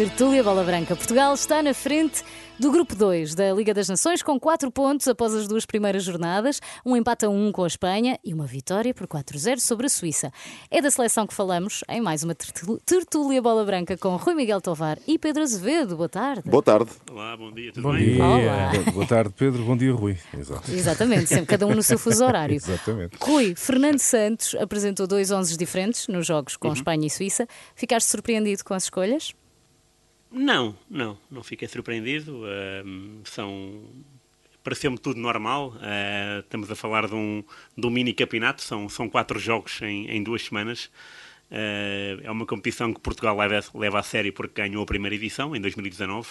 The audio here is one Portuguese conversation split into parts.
Tertúlia Bola Branca. Portugal está na frente do Grupo 2 da Liga das Nações com 4 pontos após as duas primeiras jornadas, um empate a 1 com a Espanha e uma vitória por 4-0 sobre a Suíça. É da seleção que falamos em mais uma Tertúlia Bola Branca com Rui Miguel Tovar e Pedro Azevedo. Boa tarde. Boa tarde. Olá, bom dia, tudo Bom bem? dia. Olá. Boa tarde, Pedro. Bom dia, Rui. Exato. Exatamente, sempre cada um no seu fuso horário. Exatamente. Rui, Fernando Santos apresentou dois 11 diferentes nos jogos com Espanha e Suíça. Ficaste surpreendido com as escolhas? Não, não, não fiquei surpreendido. ahm, são. Pareceu-me tudo normal. ah, estamos a falar de um, de um mini campeonato, são, são quatro jogos em, em duas semanas. Ah, é uma competição que Portugal leva, leva a sério porque ganhou a primeira edição em 2019.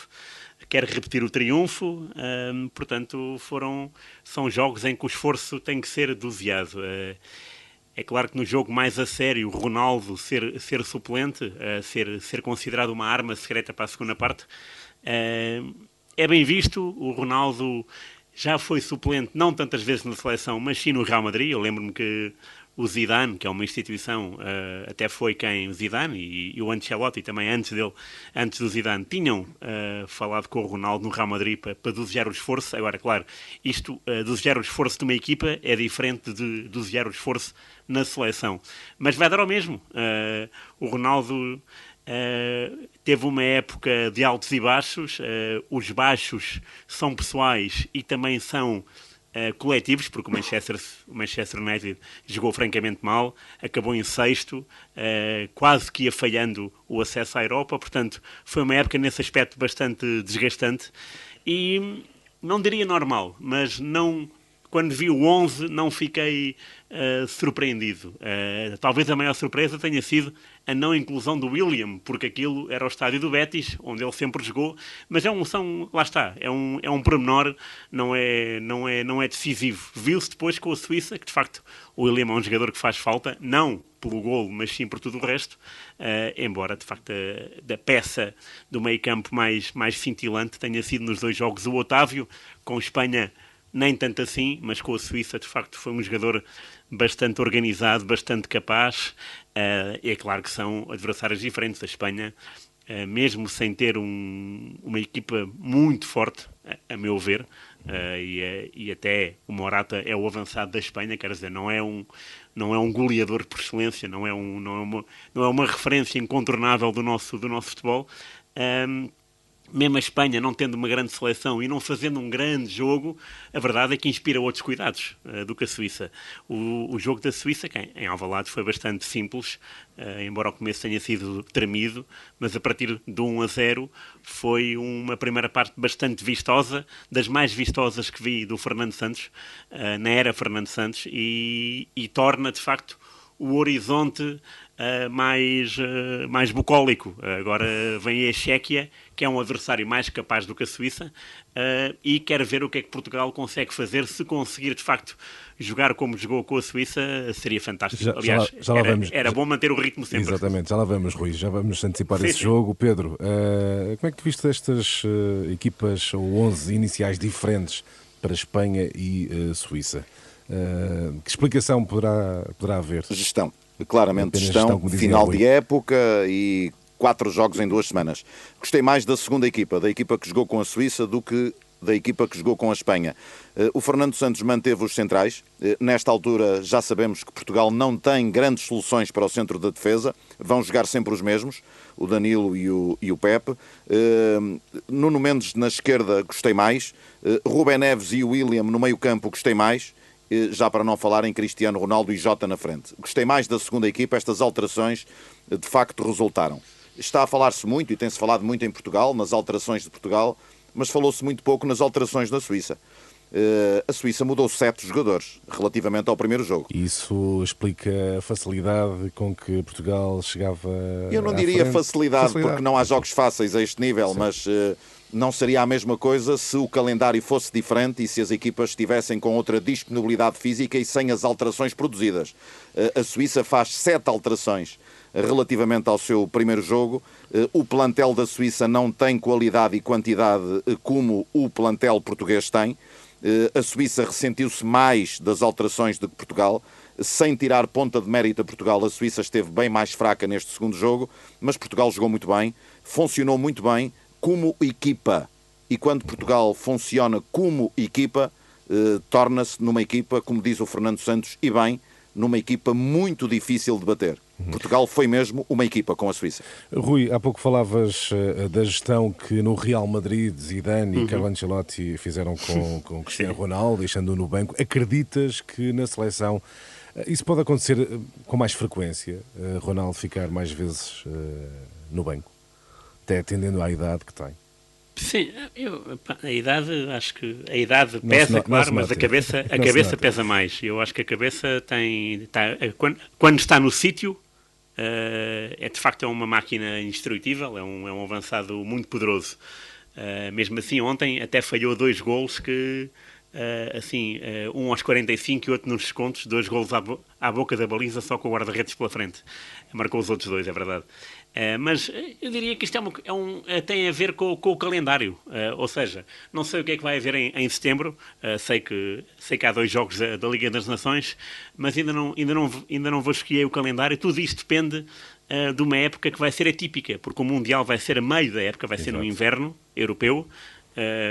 Quer repetir o triunfo, portanto, foram, são jogos em que o esforço tem que ser doseado. É claro que no jogo mais a sério, Ronaldo ser, ser suplente, eh, ser, ser considerado uma arma secreta para a segunda parte, eh, é bem visto. O Ronaldo já foi suplente, não tantas vezes na seleção, mas sim no Real Madrid. Eu lembro-me que o Zidane, que é uma instituição, eh, até foi quem o Zidane e, e o Ancelotti também antes dele, antes do Zidane, tinham eh, falado com o Ronaldo no Real Madrid para, para dosear o esforço. Agora, claro, isto, uh, dosear o esforço de uma equipa é diferente de dosear o esforço na seleção. Mas vai dar ao mesmo. Eh, o Ronaldo teve uma época de altos e baixos. os baixos são pessoais e também são eh, coletivos, porque o Manchester, o Manchester United jogou francamente mal, acabou em sexto, eh, quase que ia falhando o acesso à Europa, portanto foi uma época nesse aspecto bastante desgastante e não diria normal, mas não quando vi o 11 não fiquei eh, surpreendido. Eh, talvez a maior surpresa tenha sido a não inclusão do William, porque aquilo era o estádio do Betis, onde ele sempre jogou, mas é um, são, lá está, é um, é um pormenor, não é, não é, não é decisivo. Viu-se depois com a Suíça, que de facto o William é um jogador que faz falta, não pelo golo, mas sim por tudo o resto, eh, embora de facto a, da peça do meio campo mais, mais cintilante tenha sido nos dois jogos o Otávio, com Espanha nem tanto assim, mas com a Suíça, de facto, foi um jogador bastante organizado, bastante capaz. Uh, é claro que são adversários diferentes. A Espanha, uh, mesmo sem ter um, uma equipa muito forte, a, a meu ver, uh, e, e, até o Morata é o avançado da Espanha, quer dizer, não é um, não é um goleador por excelência, não é, um, não é, uma, não é uma referência incontornável do nosso, do nosso futebol. Um, mesmo a Espanha não tendo uma grande seleção e não fazendo um grande jogo, a verdade é que inspira outros cuidados uh, do que a Suíça. O, o jogo da Suíça, que em Alvalade foi bastante simples, uh, embora o começo tenha sido tremido, mas a partir de 1 a 0 foi uma primeira parte bastante vistosa, das mais vistosas que vi do Fernando Santos, uh, na era Fernando Santos, e, e torna de facto o horizonte uh, mais, uh, mais bucólico. Uh, agora vem a Chequia, que é um adversário mais capaz do que a Suíça, e quer ver o que é que Portugal consegue fazer. Se conseguir, de facto, jogar como jogou com a Suíça, seria fantástico. Já- já lá- Aliás, já lá era, vamos. era bom manter o ritmo sempre. Exatamente, já lá vamos, Rui. Já vamos antecipar Sim, esse sim. jogo. Pedro, como é que tu viste estas equipas ou 11 iniciais diferentes para Espanha e Suíça? Eh, que explicação poderá, poderá haver? Gestão. Claramente Apenas gestão, gestão, final de época e quatro jogos em duas semanas. Gostei mais da segunda equipa, da equipa que jogou com a Suíça, do que da equipa que jogou com a Espanha. Eh, O Fernando Santos manteve os centrais. Eh, Nesta altura já sabemos que Portugal não tem grandes soluções para o centro da defesa. Vão jogar sempre os mesmos, o Danilo e o, e o Pepe. Nuno Mendes na esquerda gostei mais. Rubem Neves e o William no meio campo gostei mais. Já para não falar em Cristiano Ronaldo e Jota na frente. Gostei mais da segunda equipa, estas alterações de facto resultaram. Está a falar-se muito, e tem-se falado muito em Portugal, nas alterações de Portugal, mas falou-se muito pouco nas alterações da Suíça. Eh, a Suíça mudou sete jogadores relativamente ao primeiro jogo. E Isso explica a facilidade com que Portugal chegava. Eu não à diria frente. facilidade, porque não há jogos fáceis a este nível, mas eh, não seria a mesma coisa se o calendário fosse diferente e se as equipas estivessem com outra disponibilidade física e sem as alterações produzidas. Eh, a Suíça faz sete alterações relativamente ao seu primeiro jogo. Eh, o plantel da Suíça não tem qualidade e quantidade eh, como o plantel português tem. A Suíça ressentiu-se mais das alterações do que Portugal. sem tirar ponta de mérito a Portugal, a Suíça esteve bem mais fraca neste segundo jogo, mas Portugal jogou muito bem, funcionou muito bem como equipa. E quando Portugal funciona como equipa, eh, torna-se numa equipa, como diz o Fernando Santos, e bem, numa equipa muito difícil de bater. Portugal foi mesmo uma equipa com a Suíça. Rui, há pouco falavas uh, da gestão que no Real Madrid Zidane uhum. e Carlo Ancelotti fizeram com, com Cristiano Ronaldo, deixando-o no banco. Acreditas que na seleção uh, isso pode acontecer uh, com mais frequência? Ronaldo ficar mais vezes no banco, até atendendo à idade que tem? Sim, eu, a idade, acho que a idade pesa, não, claro, mas a cabeça, a cabeça pesa mais. Eu acho que a cabeça tem. Tá, quando, quando está no sítio, uh, é de facto é uma máquina indestrutível, é um, é um avançado muito poderoso. Uh, mesmo assim, ontem até falhou dois gols que. Uh, assim, um aos 45 e outro nos descontos, dois gols à, bo à boca da baliza, só com o guarda-redes pela frente. Marcou os outros dois, é verdade. Uh, mas eu diria que isto é, uma, é um, uh, tem a ver com, com o calendário. Uh, ou seja, não sei o que é que vai haver em, em setembro. sei, que, sei que há dois jogos da, da, Liga das Nações, mas ainda não, ainda não, ainda não vasculhei o calendário. Tudo isto depende de uma época que vai ser atípica, porque o Mundial vai ser a meio da época, vai Exato. ser no inverno europeu.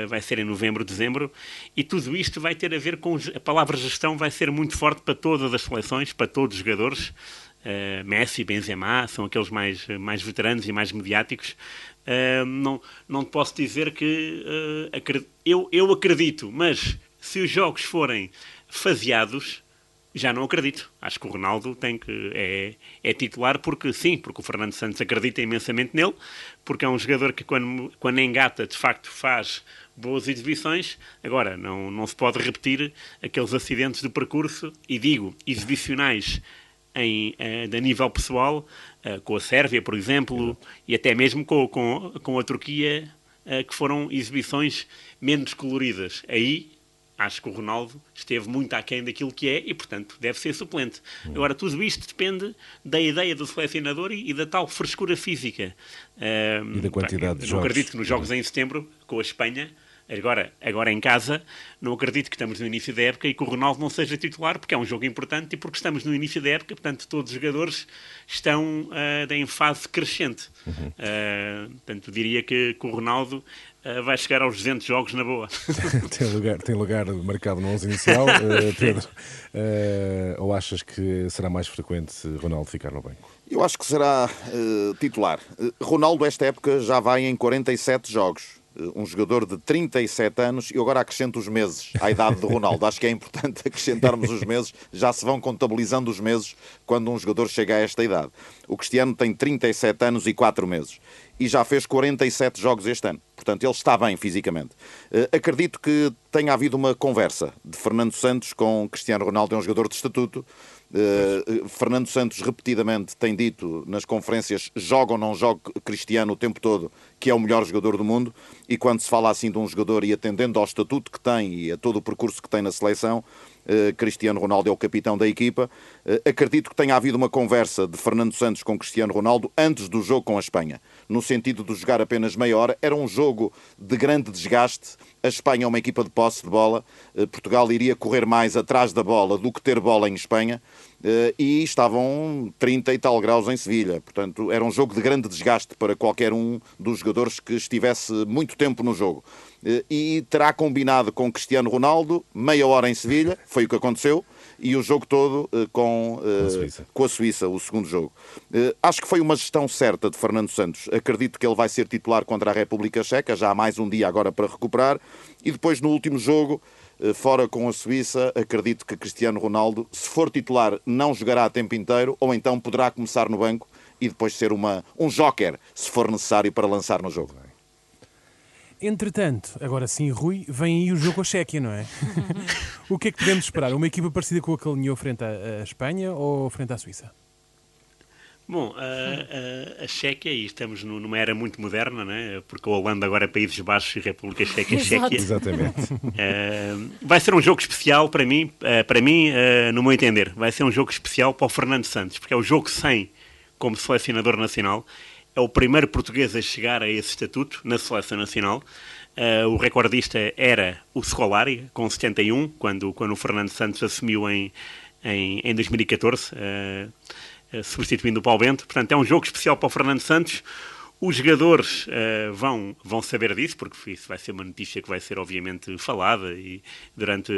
vai ser em novembro, dezembro, e tudo isto vai ter a ver com a palavra gestão, vai ser muito forte para todas as seleções, para todos os jogadores. Uh, Messi, Benzema, são aqueles mais, mais veteranos e mais mediáticos. Uh, não, não te posso dizer que uh, eu, eu acredito, mas se os jogos forem faseados, já não acredito. Acho que o Ronaldo tem que é, é titular porque sim, porque o Fernando Santos acredita imensamente nele, porque é um jogador que quando, quando engata de facto faz boas exibições. Agora, não, não se pode repetir aqueles acidentes de percurso, e digo, exibicionais em, uh, de nível pessoal, uh, com a Sérvia, por exemplo, e até mesmo com, com, com a Turquia, uh, que foram exibições menos coloridas. Aí acho que o Ronaldo esteve muito aquém daquilo que é e, portanto, deve ser suplente. Agora, tudo isto depende da ideia do selecionador e, e da tal frescura física. e da quantidade pá, de jogos. Não acredito que nos jogos em setembro, com a Espanha, Agora, agora em casa, não acredito que estamos no início da época e que o Ronaldo não seja titular, porque é um jogo importante e porque estamos no início da época, portanto, todos os jogadores estão uh, em fase crescente. Uhum. Uh, portanto, diria que, que o Ronaldo uh, vai chegar aos 200 jogos na boa. tem, lugar, tem lugar marcado no 11 inicial, uh, Pedro. ou achas que será mais frequente Ronaldo ficar no banco? Eu acho que será titular. Ronaldo, esta época, já vai em 47 jogos um jogador de 37 anos e agora acrescento os meses à idade de Ronaldo. Acho que é importante acrescentarmos os meses, já se vão contabilizando os meses quando um jogador chega a esta idade. O Cristiano tem 37 anos e 4 meses e já fez 47 jogos este ano. Portanto, ele está bem fisicamente. Uh, acredito que tenha havido uma conversa de Fernando Santos com Cristiano Ronaldo, é um jogador de estatuto. Uh, Fernando Santos repetidamente tem dito nas conferências joga ou não joga Cristiano o tempo todo que é o melhor jogador do mundo e quando se fala assim de um jogador e atendendo ao estatuto que tem e a todo o percurso que tem na seleção uh, Cristiano Ronaldo é o capitão da equipa uh, acredito que tenha havido uma conversa de Fernando Santos com Cristiano Ronaldo antes do jogo com a Espanha no sentido de jogar apenas meia hora era um jogo de grande desgaste a Espanha é uma equipa de posse de bola. Eh, Portugal iria correr mais atrás da bola do que ter bola em Espanha. Eh, e estavam 30 e tal graus em Sevilha. Portanto, era um jogo de grande desgaste para qualquer um dos jogadores que estivesse muito tempo no jogo. Eh, e terá combinado com Cristiano Ronaldo meia hora em Sevilha, foi o que aconteceu e o jogo todo uh, com, com, a Suíça. com, a Suíça. o segundo jogo. Acho que foi uma gestão certa de Fernando Santos. Acredito que ele vai ser titular contra a República Checa, já há mais um dia agora para recuperar. E depois, no último jogo, fora com a Suíça, acredito que Cristiano Ronaldo, se for titular, não jogará a tempo inteiro, ou então poderá começar no banco e depois ser uma, um joker, se for necessário, para lançar no jogo. Entretanto, agora sim, Rui, vem aí o jogo a Chequia, não é? o que é que podemos esperar? Uma equipa parecida com a que alinhou frente à, Espanha ou frente à Suíça? Bom, a, a, a Chequia, e estamos numa era muito moderna, né? porque a Holanda agora é Países Baixos e República Checa é Chequia. Exatamente. Uh, vai ser um jogo especial para mim, uh, para mim uh, no meu entender. Vai ser um jogo especial para o Fernando Santos, porque é o jogo 100 como selecionador nacional é o primeiro português a chegar a esse estatuto na seleção nacional. Uh, o recordista era o Scolari, com 71, quando, quando o Fernando Santos assumiu em, em, em 2014, uh, uh, substituindo o Paulo Bento. Portanto, é um jogo especial para o Fernando Santos. Os jogadores uh, vão, vão saber disso, porque isso vai ser uma notícia que vai ser, obviamente, falada e durante,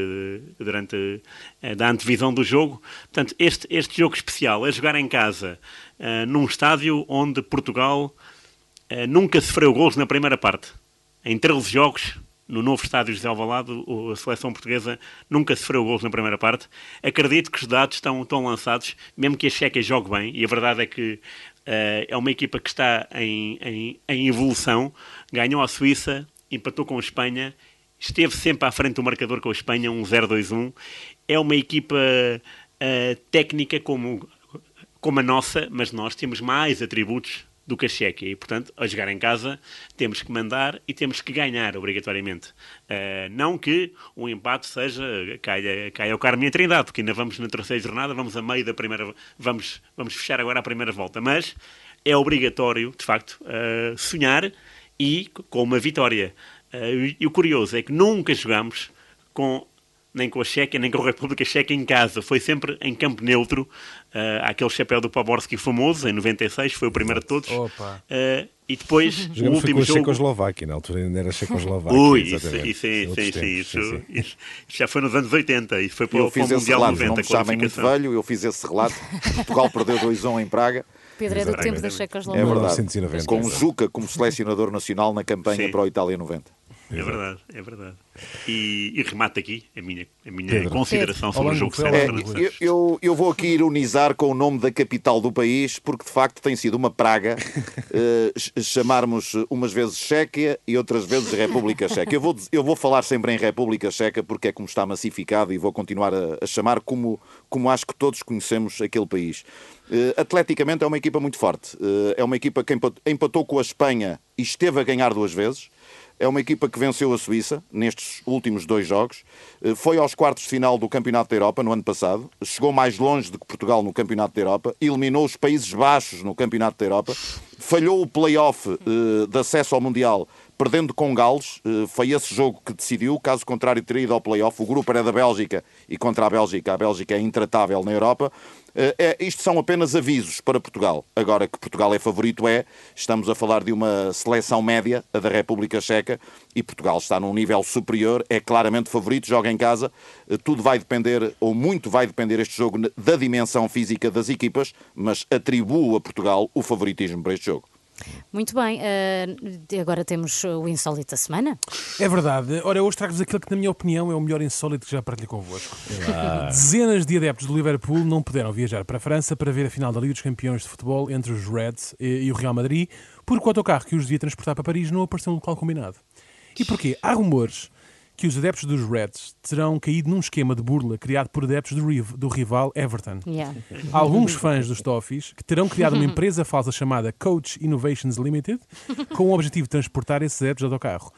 durante uh, a antevisão do jogo. Portanto, este, este jogo especial é jogar em casa, uh, num estádio onde Portugal nunca sofreu gols na primeira parte. Em 13 jogos, no novo estádio José Alvalade, a seleção portuguesa nunca sofreu gols na primeira parte. Acredito que os dados estão, estão lançados, mesmo que a Checa jogue bem, e a verdade é que uh, é uma equipa que está em, em, em, evolução, ganhou a Suíça, empatou com a Espanha, esteve sempre à frente do marcador com a Espanha, um 0-2-1. É uma equipa uh, técnica como, como a nossa, mas nós temos mais atributos do que a Chequia. E, portanto, a jogar em casa, temos que mandar e temos que ganhar, obrigatoriamente. Uh, não que o empate seja, caia, caia o Carme a Trindade, porque ainda vamos na terceira jornada, vamos a meio da primeira, vamos, vamos fechar agora a primeira volta. Mas é obrigatório, de facto, uh, sonhar e com uma vitória. Uh, e o curioso é que nunca jogamos com nem com a Chequia, nem com a República Checa em casa. Foi sempre em campo neutro. Uh, aquele chapéu do Paborski famoso, em 96, foi o primeiro de todos. Opa. Uh, e depois o último com a jogo. Checoslováquia, na altura ainda era Checoslováquia. Ui, isso, isso, isso, Outros isso, tempos, isso, sim, sim. isso- isso já foi nos anos 80. Isso foi para, Eu o- para Mundial relato, não 90, me chamem muito velho, eu fiz esse relato. Portugal perdeu 2-1 em Praga. Pedro é do tempo da É Checoslováquia. verdade. 1990, Com. Juca como selecionador nacional na campanha Sim. para o Itália 90. É verdade, é verdade. E, e remata aqui a minha, a minha Pedro. consideração sobre o jogo longo- Sérgio ao É, longo- Fernandes eu, eu, eu vou aqui ironizar com o nome da capital do país, porque de facto tem sido uma praga ch- chamarmos umas vezes Chequia e outras vezes República Checa. Eu vou, eu vou falar sempre em República Checa porque é como está massificado e vou continuar a, a chamar como, como acho que todos conhecemos aquele país. Eh, atleticamente é uma equipa muito forte. Eh, é uma equipa que empat- empatou com a Espanha e esteve a ganhar duas vezes. É uma equipa que venceu a Suíça nestes últimos dois jogos. Eh, Foi aos quartos de final do Campeonato da Europa no ano passado. Chegou mais longe do que Portugal no Campeonato da Europa. Eliminou os Países Baixos no Campeonato da Europa. Falhou o play-off eh, de acesso ao Mundial perdendo com Gales. Eh, Foi esse jogo que decidiu. Caso contrário, teria ido ao play-off. O grupo era da Bélgica e contra a Bélgica, a Bélgica é intratável na Europa. Eh, é- isto são apenas avisos para Portugal. Agora que Portugal é favorito, é. Estamos a falar de uma seleção média, a da República Checa, e Portugal está num nível superior, é claramente favorito, joga em casa. Eh, Tudo vai depender, ou muito vai depender este jogo da dimensão física das equipas, mas atribuo a Portugal o favoritismo para este jogo. Muito bem, eh, agora temos o insólito da semana. É verdade. Ora, hoje trago-vos aquilo que, na minha opinião, é o melhor insólito que já partilhei convosco. Dezenas de adeptos do Liverpool não puderam viajar para a França para ver a final da Liga dos Campeões de Futebol entre os Reds e, e o Real Madrid, porque o autocarro que os devia transportar para Paris não apareceu no local combinado. E porquê? Há rumores que os adeptos dos Reds terão caído num esquema de burla criado por adeptos do, riv- do rival Everton. Yeah. Alguns fãs dos Toffees que terão criado uma empresa falsa chamada Coach Innovations Limited com o objetivo de transportar esses adeptos de autocarro.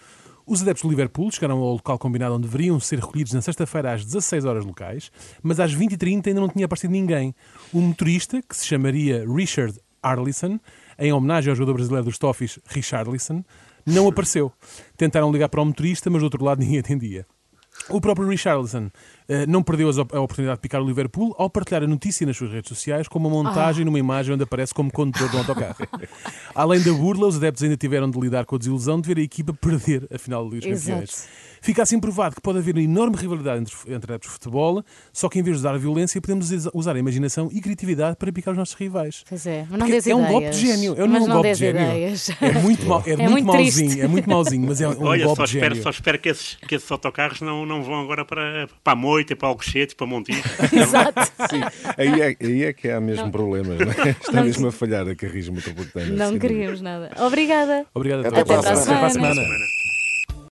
Os adeptos do Liverpool chegaram ao local combinado onde deveriam ser recolhidos na sexta-feira às 16 horas locais, mas às 20h30 ainda não tinha aparecido ninguém. O motorista, que se chamaria Richard Arlison, em homenagem ao jogador brasileiro dos Toffees, Richarlison, não apareceu. Tentaram ligar para o motorista, mas do outro lado ninguém atendia. O próprio Richarlison não perdeu a oportunidade de picar o Liverpool ao partilhar a notícia nas suas redes sociais com uma montagem numa imagem onde aparece como condutor de um autocarro. Além da burla, os adeptos ainda tiveram de lidar com a desilusão de ver a equipa perder a final dos. Campeões. Fica assim provado que pode haver uma enorme rivalidade entre, entre adeptos de futebol, só que em vez de usar a violência, podemos usar a imaginação e criatividade para picar os nossos rivais. Pois é, mas não Porque é um golpe de gênio. É um mas não golpe de gênio. ideias. É muito, mal, é muito, muito mauzinho, triste. é muito mauzinho, mas é um Olha, golpe só de espero, gênio. só espero que esses, que esses autocarros não, não vão agora para, para a Moita, para Alcochete, para Montijo. Exato. Sim, aí é, aí é que há mesmo problemas, não é? Está Não- mesmo a falhar a carris metropolitana. Não queríamos nada. Obrigada. Obrigado a Até todos. para a Até para a semana. semana. Semana.